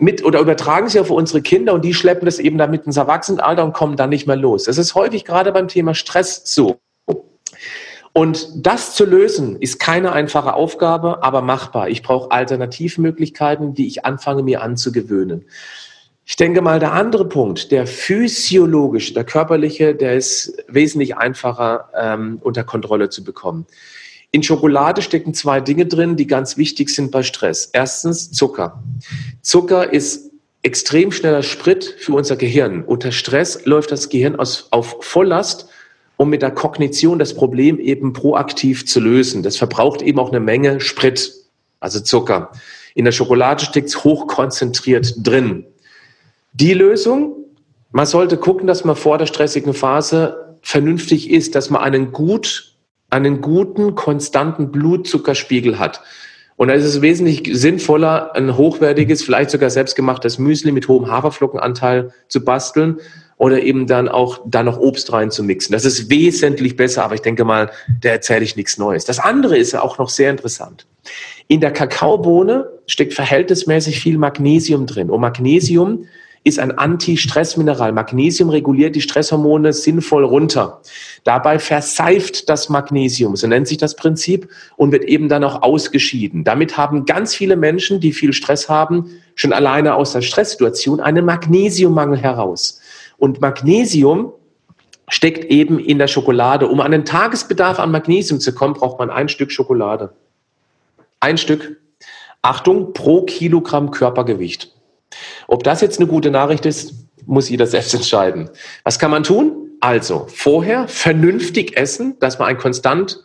B: mit oder übertragen sie auf unsere Kinder und die schleppen das eben damit ins Erwachsenenalter und kommen dann nicht mehr los. Das ist häufig gerade beim Thema Stress so. Und das zu lösen, ist keine einfache Aufgabe, aber machbar. Ich brauche Alternativmöglichkeiten, die ich anfange mir anzugewöhnen. Ich denke mal, der andere Punkt, der physiologische, der körperliche, der ist wesentlich einfacher ähm, unter Kontrolle zu bekommen. In Schokolade stecken zwei Dinge drin, die ganz wichtig sind bei Stress. Erstens Zucker. Zucker ist extrem schneller Sprit für unser Gehirn. Unter Stress läuft das Gehirn aus, auf Volllast, um mit der Kognition das Problem eben proaktiv zu lösen. Das verbraucht eben auch eine Menge Sprit, also Zucker. In der Schokolade steckt es hochkonzentriert drin. Die Lösung, man sollte gucken, dass man vor der stressigen Phase vernünftig ist, dass man einen gut, einen guten, konstanten Blutzuckerspiegel hat. Und da ist es wesentlich sinnvoller, ein hochwertiges, vielleicht sogar selbstgemachtes Müsli mit hohem Haferflockenanteil zu basteln oder eben dann auch da noch Obst rein zu mixen. Das ist wesentlich besser, aber ich denke mal, da erzähle ich nichts Neues. Das andere ist auch noch sehr interessant. In der Kakaobohne steckt verhältnismäßig viel Magnesium drin. Und Magnesium ist ein Anti-Stress-Mineral. Magnesium reguliert die Stresshormone sinnvoll runter. Dabei verseift das Magnesium, so nennt sich das Prinzip, und wird eben dann auch ausgeschieden. Damit haben ganz viele Menschen, die viel Stress haben, schon alleine aus der Stresssituation einen Magnesiummangel heraus. Und Magnesium steckt eben in der Schokolade. Um an den Tagesbedarf an Magnesium zu kommen, braucht man ein Stück Schokolade. Ein Stück. Achtung, pro Kilogramm Körpergewicht. Ob das jetzt eine gute Nachricht ist, muss jeder selbst entscheiden. Was kann man tun? Also vorher vernünftig essen, dass man einen konstant,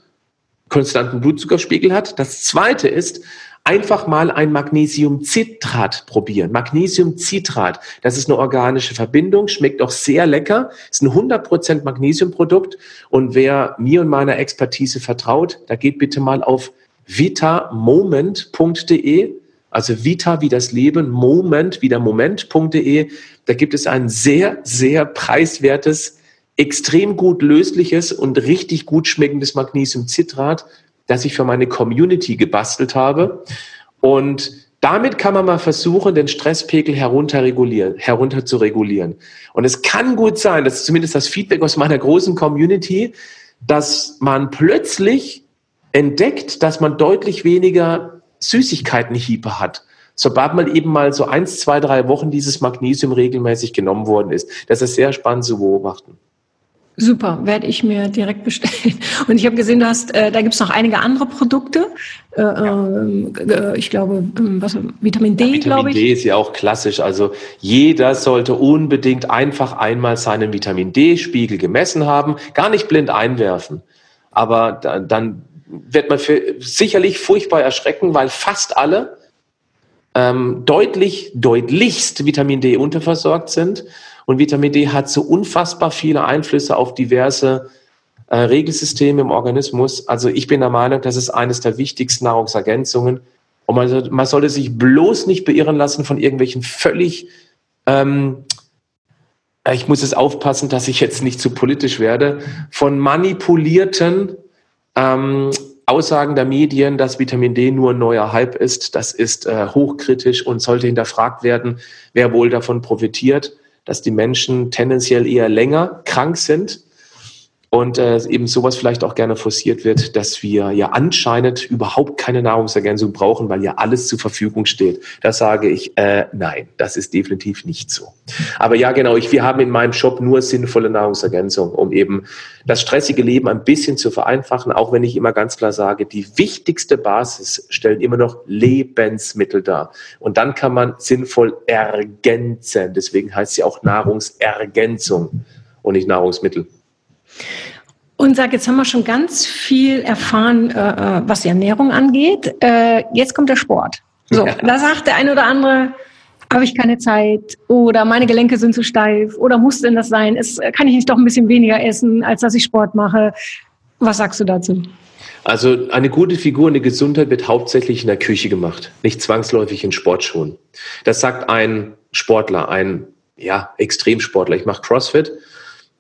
B: konstanten Blutzuckerspiegel hat. Das zweite ist, einfach mal ein Magnesiumcitrat probieren. Magnesiumcitrat, das ist eine organische Verbindung, schmeckt auch sehr lecker, ist ein 100% Magnesiumprodukt und wer mir und meiner Expertise vertraut, da geht bitte mal auf vitamoment.de also Vita wie das Leben, Moment wie der Moment.de. Da gibt es ein sehr, sehr preiswertes, extrem gut lösliches und richtig gut schmeckendes Magnesiumcitrat, das ich für meine Community gebastelt habe. Und damit kann man mal versuchen, den Stresspegel herunter, herunter zu regulieren. Und es kann gut sein, das ist zumindest das Feedback aus meiner großen Community, dass man plötzlich entdeckt, dass man deutlich weniger Süßigkeitenhiebe hat, sobald man eben mal so eins, zwei, drei Wochen dieses Magnesium regelmäßig genommen worden ist. Das ist sehr spannend zu beobachten.
A: Super, werde ich mir direkt bestellen. Und ich habe gesehen, du hast, äh, da gibt es noch einige andere Produkte. Äh, ja. äh, ich glaube, ähm, was, Vitamin D, ja, glaube ich.
B: Vitamin D ist ja auch klassisch. Also jeder sollte unbedingt einfach einmal seinen Vitamin D-Spiegel gemessen haben, gar nicht blind einwerfen. Aber da, dann wird man für, sicherlich furchtbar erschrecken, weil fast alle ähm, deutlich, deutlichst Vitamin D unterversorgt sind. Und Vitamin D hat so unfassbar viele Einflüsse auf diverse äh, Regelsysteme im Organismus. Also ich bin der Meinung, das ist eines der wichtigsten Nahrungsergänzungen. Und man, man sollte sich bloß nicht beirren lassen von irgendwelchen völlig, ähm, ich muss jetzt aufpassen, dass ich jetzt nicht zu politisch werde, von manipulierten ähm, Aussagen der Medien, dass Vitamin D nur ein neuer Hype ist, das ist äh, hochkritisch und sollte hinterfragt werden, wer wohl davon profitiert, dass die Menschen tendenziell eher länger krank sind und äh, eben sowas vielleicht auch gerne forciert wird, dass wir ja anscheinend überhaupt keine Nahrungsergänzung brauchen, weil ja alles zur Verfügung steht. Da sage ich, äh, nein, das ist definitiv nicht so. Aber ja, genau, ich, wir haben in meinem Shop nur sinnvolle Nahrungsergänzung, um eben das stressige Leben ein bisschen zu vereinfachen, auch wenn ich immer ganz klar sage, die wichtigste Basis stellen immer noch Lebensmittel dar. Und dann kann man sinnvoll ergänzen. Deswegen heißt sie auch Nahrungsergänzung und nicht Nahrungsmittel.
A: Und sag, jetzt haben wir schon ganz viel erfahren, äh, äh, was die Ernährung angeht. Äh, jetzt kommt der Sport. So, ja. da sagt der eine oder andere, habe ich keine Zeit oder meine Gelenke sind zu steif oder muss denn das sein? Es, kann ich nicht doch ein bisschen weniger essen, als dass ich Sport mache? Was sagst du dazu?
B: Also eine gute Figur, eine Gesundheit wird hauptsächlich in der Küche gemacht, nicht zwangsläufig in Sportschuhen. Das sagt ein Sportler, ein ja, Extremsportler. Ich mache CrossFit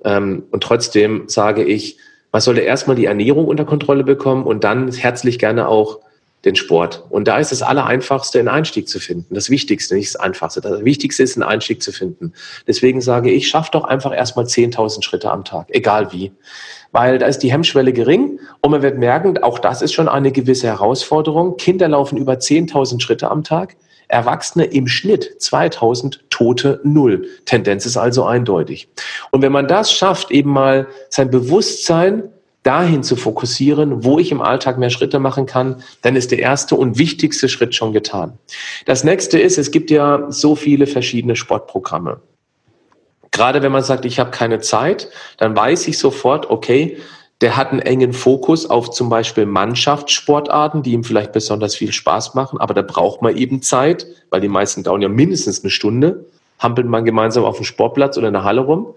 B: und trotzdem sage ich, man sollte erstmal die Ernährung unter Kontrolle bekommen und dann herzlich gerne auch den Sport. Und da ist das Allereinfachste, einen Einstieg zu finden. Das Wichtigste, nicht das Einfachste. Das Wichtigste ist, einen Einstieg zu finden. Deswegen sage ich, schaff doch einfach erstmal 10.000 Schritte am Tag, egal wie. Weil da ist die Hemmschwelle gering und man wird merken, auch das ist schon eine gewisse Herausforderung. Kinder laufen über 10.000 Schritte am Tag. Erwachsene im Schnitt 2000 Tote Null. Tendenz ist also eindeutig. Und wenn man das schafft, eben mal sein Bewusstsein dahin zu fokussieren, wo ich im Alltag mehr Schritte machen kann, dann ist der erste und wichtigste Schritt schon getan. Das nächste ist, es gibt ja so viele verschiedene Sportprogramme. Gerade wenn man sagt, ich habe keine Zeit, dann weiß ich sofort, okay, der hat einen engen Fokus auf zum Beispiel Mannschaftssportarten, die ihm vielleicht besonders viel Spaß machen, aber da braucht man eben Zeit, weil die meisten dauern ja mindestens eine Stunde. Hampelt man gemeinsam auf dem Sportplatz oder in der Halle rum.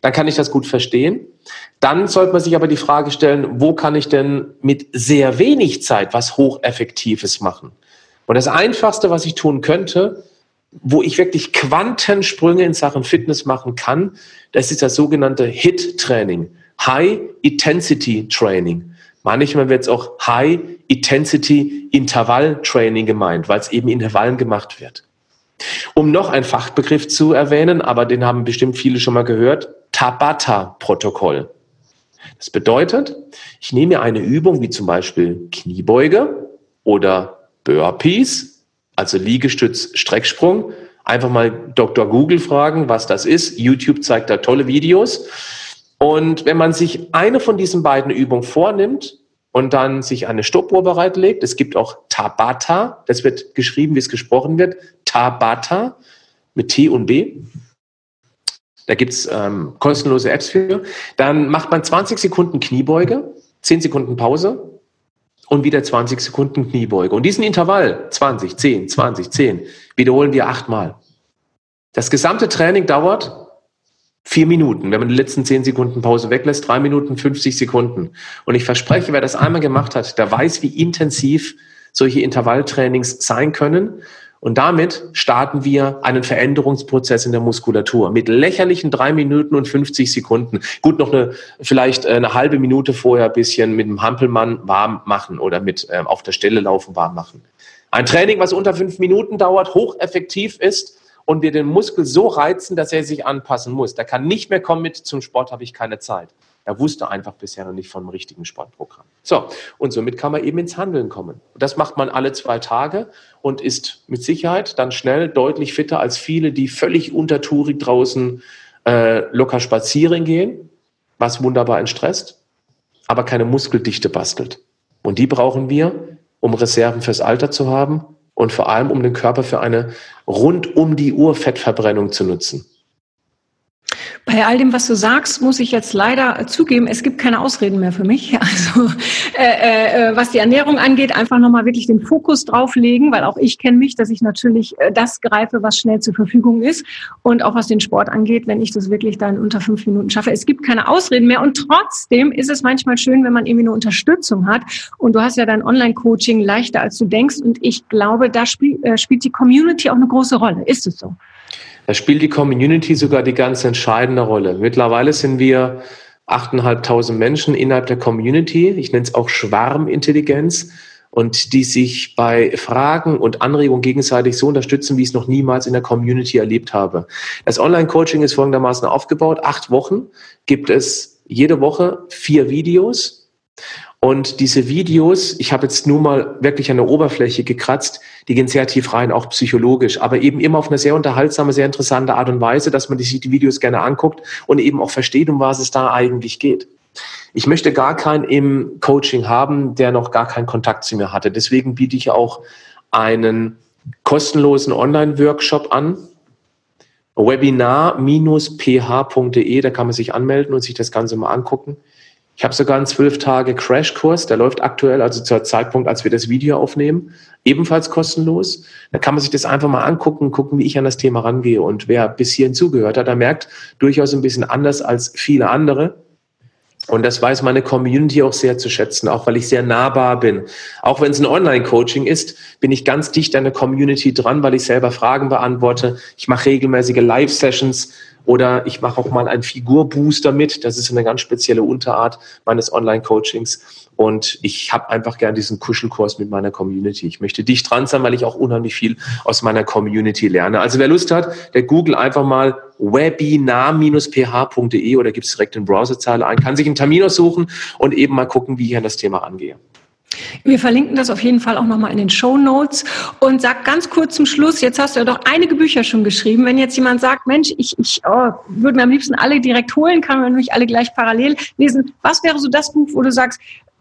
B: Dann kann ich das gut verstehen. Dann sollte man sich aber die Frage stellen, wo kann ich denn mit sehr wenig Zeit was Hocheffektives machen? Und das Einfachste, was ich tun könnte, wo ich wirklich Quantensprünge in Sachen Fitness machen kann, das ist das sogenannte HIT-Training. High Intensity Training. Manchmal wird es auch High Intensity Intervall Training gemeint, weil es eben in Intervallen gemacht wird. Um noch einen Fachbegriff zu erwähnen, aber den haben bestimmt viele schon mal gehört, Tabata-Protokoll. Das bedeutet, ich nehme eine Übung wie zum Beispiel Kniebeuge oder Burpees, also Liegestütz, Strecksprung, einfach mal Dr. Google fragen, was das ist. YouTube zeigt da tolle Videos. Und wenn man sich eine von diesen beiden Übungen vornimmt und dann sich eine Stoppuhr bereitlegt, es gibt auch Tabata, das wird geschrieben, wie es gesprochen wird, Tabata mit T und B. Da gibt's ähm, kostenlose Apps für. Dann macht man 20 Sekunden Kniebeuge, 10 Sekunden Pause und wieder 20 Sekunden Kniebeuge. Und diesen Intervall, 20, 10, 20, 10, wiederholen wir achtmal. Das gesamte Training dauert Vier Minuten. Wenn man die letzten zehn Sekunden Pause weglässt, drei Minuten, 50 Sekunden. Und ich verspreche, wer das einmal gemacht hat, der weiß, wie intensiv solche Intervalltrainings sein können. Und damit starten wir einen Veränderungsprozess in der Muskulatur mit lächerlichen drei Minuten und 50 Sekunden. Gut, noch eine, vielleicht eine halbe Minute vorher ein bisschen mit dem Hampelmann warm machen oder mit ähm, auf der Stelle laufen warm machen. Ein Training, was unter fünf Minuten dauert, hocheffektiv ist und wir den Muskel so reizen, dass er sich anpassen muss. Der kann nicht mehr kommen mit, zum Sport habe ich keine Zeit. Er wusste einfach bisher noch nicht vom richtigen Sportprogramm. So, und somit kann man eben ins Handeln kommen. Das macht man alle zwei Tage und ist mit Sicherheit dann schnell deutlich fitter als viele, die völlig untertourig draußen äh, locker spazieren gehen, was wunderbar entstresst, aber keine Muskeldichte bastelt. Und die brauchen wir, um Reserven fürs Alter zu haben und vor allem um den Körper für eine rund um die Uhr Fettverbrennung zu nutzen.
A: Bei all dem, was du sagst, muss ich jetzt leider zugeben, es gibt keine Ausreden mehr für mich. Also äh, äh, was die Ernährung angeht, einfach nochmal wirklich den Fokus drauflegen, weil auch ich kenne mich, dass ich natürlich äh, das greife, was schnell zur Verfügung ist. Und auch was den Sport angeht, wenn ich das wirklich dann unter fünf Minuten schaffe. Es gibt keine Ausreden mehr. Und trotzdem ist es manchmal schön, wenn man irgendwie eine Unterstützung hat. Und du hast ja dein Online-Coaching leichter, als du denkst. Und ich glaube, da spiel, äh, spielt die Community auch eine große Rolle. Ist es so?
B: Da spielt die Community sogar die ganz entscheidende Rolle. Mittlerweile sind wir 8.500 Menschen innerhalb der Community. Ich nenne es auch Schwarmintelligenz und die sich bei Fragen und Anregungen gegenseitig so unterstützen, wie ich es noch niemals in der Community erlebt habe. Das Online-Coaching ist folgendermaßen aufgebaut. Acht Wochen gibt es jede Woche vier Videos und diese Videos, ich habe jetzt nur mal wirklich an der Oberfläche gekratzt, die gehen sehr tief rein, auch psychologisch, aber eben immer auf eine sehr unterhaltsame, sehr interessante Art und Weise, dass man sich die Videos gerne anguckt und eben auch versteht, um was es da eigentlich geht. Ich möchte gar keinen im Coaching haben, der noch gar keinen Kontakt zu mir hatte. Deswegen biete ich auch einen kostenlosen Online-Workshop an, webinar-ph.de, da kann man sich anmelden und sich das Ganze mal angucken. Ich habe sogar einen zwölf Tage Crashkurs, der läuft aktuell, also zur Zeitpunkt, als wir das Video aufnehmen, ebenfalls kostenlos. Da kann man sich das einfach mal angucken, gucken, wie ich an das Thema rangehe. Und wer bis hierhin zugehört hat, der merkt durchaus ein bisschen anders als viele andere. Und das weiß meine Community auch sehr zu schätzen, auch weil ich sehr nahbar bin. Auch wenn es ein Online-Coaching ist, bin ich ganz dicht an der Community dran, weil ich selber Fragen beantworte. Ich mache regelmäßige Live-Sessions Oder ich mache auch mal einen Figurbooster mit. Das ist eine ganz spezielle Unterart meines Online-Coachings. Und ich habe einfach gern diesen Kuschelkurs mit meiner Community. Ich möchte dicht dran sein, weil ich auch unheimlich viel aus meiner Community lerne. Also wer Lust hat, der Google einfach mal webinar-ph.de oder gibt es direkt in Browserzeile ein, kann sich einen Termin aussuchen und eben mal gucken, wie ich an das Thema angehe.
A: Wir verlinken das auf jeden Fall auch nochmal in den Show Notes. Und sag ganz kurz zum Schluss, jetzt hast du ja doch einige Bücher schon geschrieben. Wenn jetzt jemand sagt, Mensch, ich, ich oh, würde mir am liebsten alle direkt holen, kann man nicht alle gleich parallel lesen. Was wäre so das Buch, wo du sagst,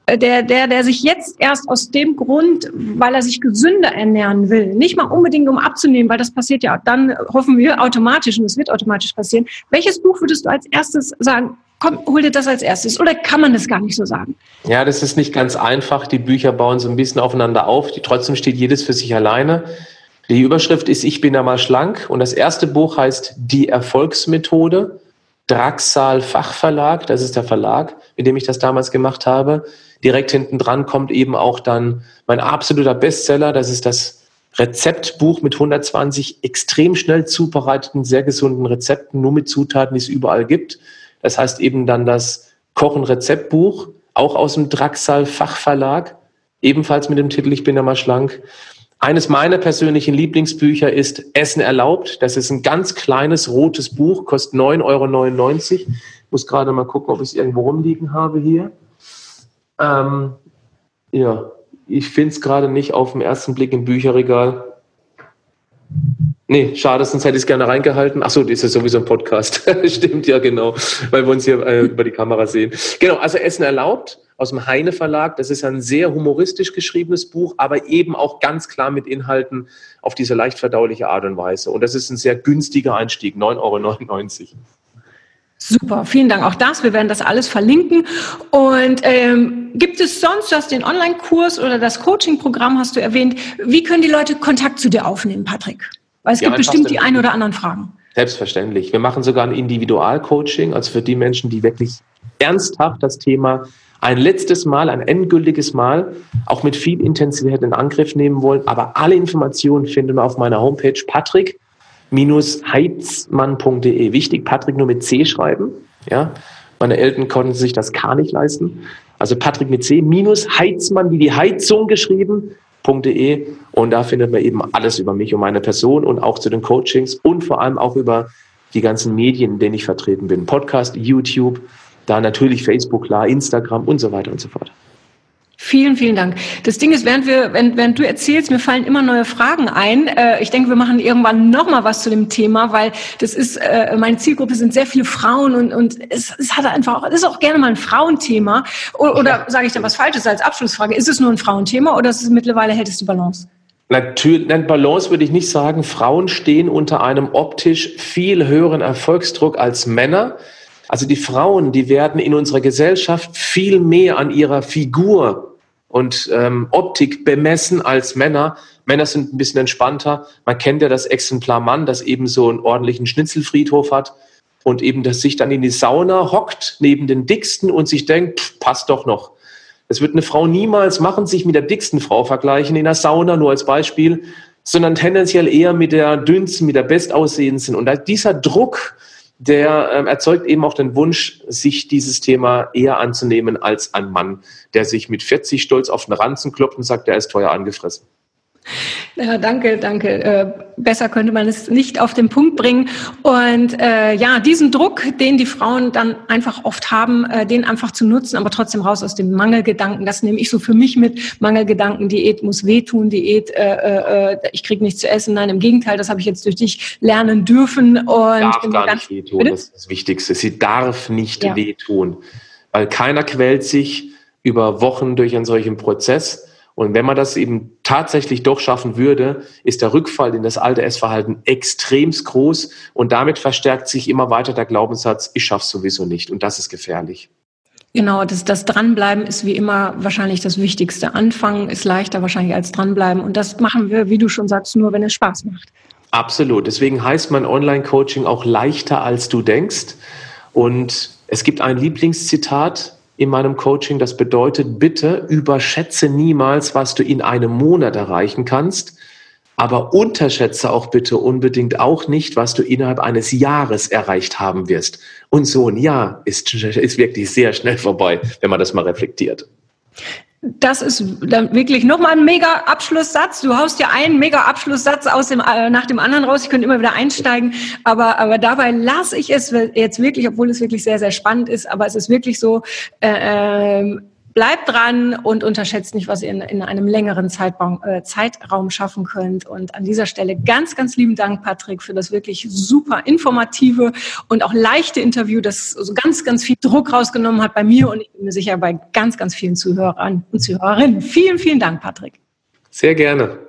A: äh, der, der, der sich jetzt erst aus dem Grund, weil er sich gesünder ernähren will, nicht mal unbedingt um abzunehmen, weil das passiert ja dann, hoffen wir, automatisch und es wird automatisch passieren. Welches Buch würdest du als erstes sagen, komm, hol dir das als erstes? Oder kann man das gar nicht so sagen?
B: Ja, das ist nicht ganz einfach. Die Bücher bauen so ein bisschen aufeinander auf. Die, trotzdem steht jedes für sich alleine. Die Überschrift ist Ich bin da mal schlank und das erste Buch heißt Die Erfolgsmethode. Draxal Fachverlag, das ist der Verlag, mit dem ich das damals gemacht habe. Direkt hinten dran kommt eben auch dann mein absoluter Bestseller, das ist das Rezeptbuch mit 120 extrem schnell zubereiteten, sehr gesunden Rezepten, nur mit Zutaten, die es überall gibt. Das heißt eben dann das Kochen-Rezeptbuch, auch aus dem Draxal Fachverlag, ebenfalls mit dem Titel Ich bin ja mal schlank. Eines meiner persönlichen Lieblingsbücher ist Essen erlaubt. Das ist ein ganz kleines rotes Buch, kostet 9,99 Euro. Ich muss gerade mal gucken, ob ich es irgendwo rumliegen habe hier. Ähm, ja, ich finde es gerade nicht auf den ersten Blick im Bücherregal. Nee, schade, sonst hätte ich es gerne reingehalten. Ach so, das ist sowieso ein Podcast. Stimmt, ja, genau, weil wir uns hier äh, über die Kamera sehen. Genau, also Essen erlaubt aus dem Heine Verlag. Das ist ein sehr humoristisch geschriebenes Buch, aber eben auch ganz klar mit Inhalten auf diese leicht verdauliche Art und Weise. Und das ist ein sehr günstiger Einstieg, 9,99 Euro.
A: Super, vielen Dank auch das. Wir werden das alles verlinken. Und ähm, gibt es sonst, hast den Online-Kurs oder das Coaching-Programm hast du erwähnt. Wie können die Leute Kontakt zu dir aufnehmen, Patrick? Weil es ja, gibt bestimmt die ein oder anderen Fragen.
B: Selbstverständlich. Wir machen sogar ein Individualcoaching, also für die Menschen, die wirklich ernsthaft das Thema ein letztes Mal, ein endgültiges Mal, auch mit viel Intensität in Angriff nehmen wollen. Aber alle Informationen finden wir auf meiner Homepage patrick-heizmann.de. Wichtig, Patrick nur mit C schreiben. Ja, meine Eltern konnten sich das gar nicht leisten. Also Patrick mit C minus Heizmann, wie die Heizung geschrieben, www.coaching.de und da findet man eben alles über mich und meine Person und auch zu den Coachings und vor allem auch über die ganzen Medien, in denen ich vertreten bin. Podcast, YouTube, da natürlich Facebook, klar, Instagram und so weiter und so fort.
A: Vielen, vielen Dank. Das Ding ist, während wir, während, während du erzählst, mir fallen immer neue Fragen ein. Äh, ich denke, wir machen irgendwann noch mal was zu dem Thema, weil das ist äh, meine Zielgruppe sind sehr viele Frauen und und es, es hat einfach auch, ist auch gerne mal ein Frauenthema. Oder, oder sage ich da was Falsches als Abschlussfrage? Ist es nur ein Frauenthema oder ist es mittlerweile hält es die Balance?
B: Natürlich, Balance würde ich nicht sagen. Frauen stehen unter einem optisch viel höheren Erfolgsdruck als Männer. Also die Frauen, die werden in unserer Gesellschaft viel mehr an ihrer Figur und ähm, Optik bemessen als Männer. Männer sind ein bisschen entspannter. Man kennt ja das Exemplar Mann, das eben so einen ordentlichen Schnitzelfriedhof hat und eben das sich dann in die Sauna hockt neben den dicksten und sich denkt, pff, passt doch noch. Das wird eine Frau niemals machen, sich mit der dicksten Frau vergleichen in der Sauna, nur als Beispiel, sondern tendenziell eher mit der dünnsten, mit der bestaussehendsten. Und dieser Druck, der ähm, erzeugt eben auch den Wunsch, sich dieses Thema eher anzunehmen als ein Mann, der sich mit 40 stolz auf den Ranzen klopft und sagt, er ist teuer angefressen.
A: Ja, danke, danke. Äh, besser könnte man es nicht auf den Punkt bringen. Und äh, ja, diesen Druck, den die Frauen dann einfach oft haben, äh, den einfach zu nutzen, aber trotzdem raus aus dem Mangelgedanken. Das nehme ich so für mich mit. Mangelgedanken, Diät muss wehtun, Diät, äh, äh, ich kriege nichts zu essen. Nein, im Gegenteil, das habe ich jetzt durch dich lernen dürfen. Und
B: darf gar nicht wehtun, bitte? das ist das Wichtigste. Sie darf nicht ja. wehtun, weil keiner quält sich über Wochen durch einen solchen Prozess und wenn man das eben tatsächlich doch schaffen würde, ist der Rückfall in das alte Essverhalten extremst groß und damit verstärkt sich immer weiter der Glaubenssatz, ich schaff's sowieso nicht und das ist gefährlich.
A: Genau, das, das Dranbleiben ist wie immer wahrscheinlich das Wichtigste. Anfangen ist leichter wahrscheinlich als dranbleiben und das machen wir, wie du schon sagst, nur wenn es Spaß macht.
B: Absolut. Deswegen heißt mein Online-Coaching auch leichter als du denkst. Und es gibt ein Lieblingszitat, in meinem Coaching. Das bedeutet, bitte überschätze niemals, was du in einem Monat erreichen kannst, Aber unterschätze auch bitte unbedingt auch nicht, was du innerhalb eines Jahres erreicht haben wirst. Und so ein Jahr ist, ist wirklich sehr schnell vorbei, wenn man das mal reflektiert.
A: Das ist dann wirklich nochmal ein mega Abschlusssatz. Du haust ja einen mega Abschlusssatz aus dem, äh, nach dem anderen raus. Ich könnte immer wieder einsteigen, aber, aber dabei lasse ich es jetzt wirklich, obwohl es wirklich sehr, sehr spannend ist, aber es ist wirklich so, äh, ähm, bleibt dran und unterschätzt nicht, was ihr in, in einem längeren Zeitraum, äh, Zeitraum schaffen könnt. Und an dieser Stelle ganz, ganz lieben Dank, Patrick, für das wirklich super informative und auch leichte Interview, das so ganz, ganz viel Druck rausgenommen hat bei mir und ich bin mir sicher bei ganz, ganz vielen Zuhörern und Zuhörerinnen. Vielen, vielen Dank, Patrick.
B: Sehr gerne.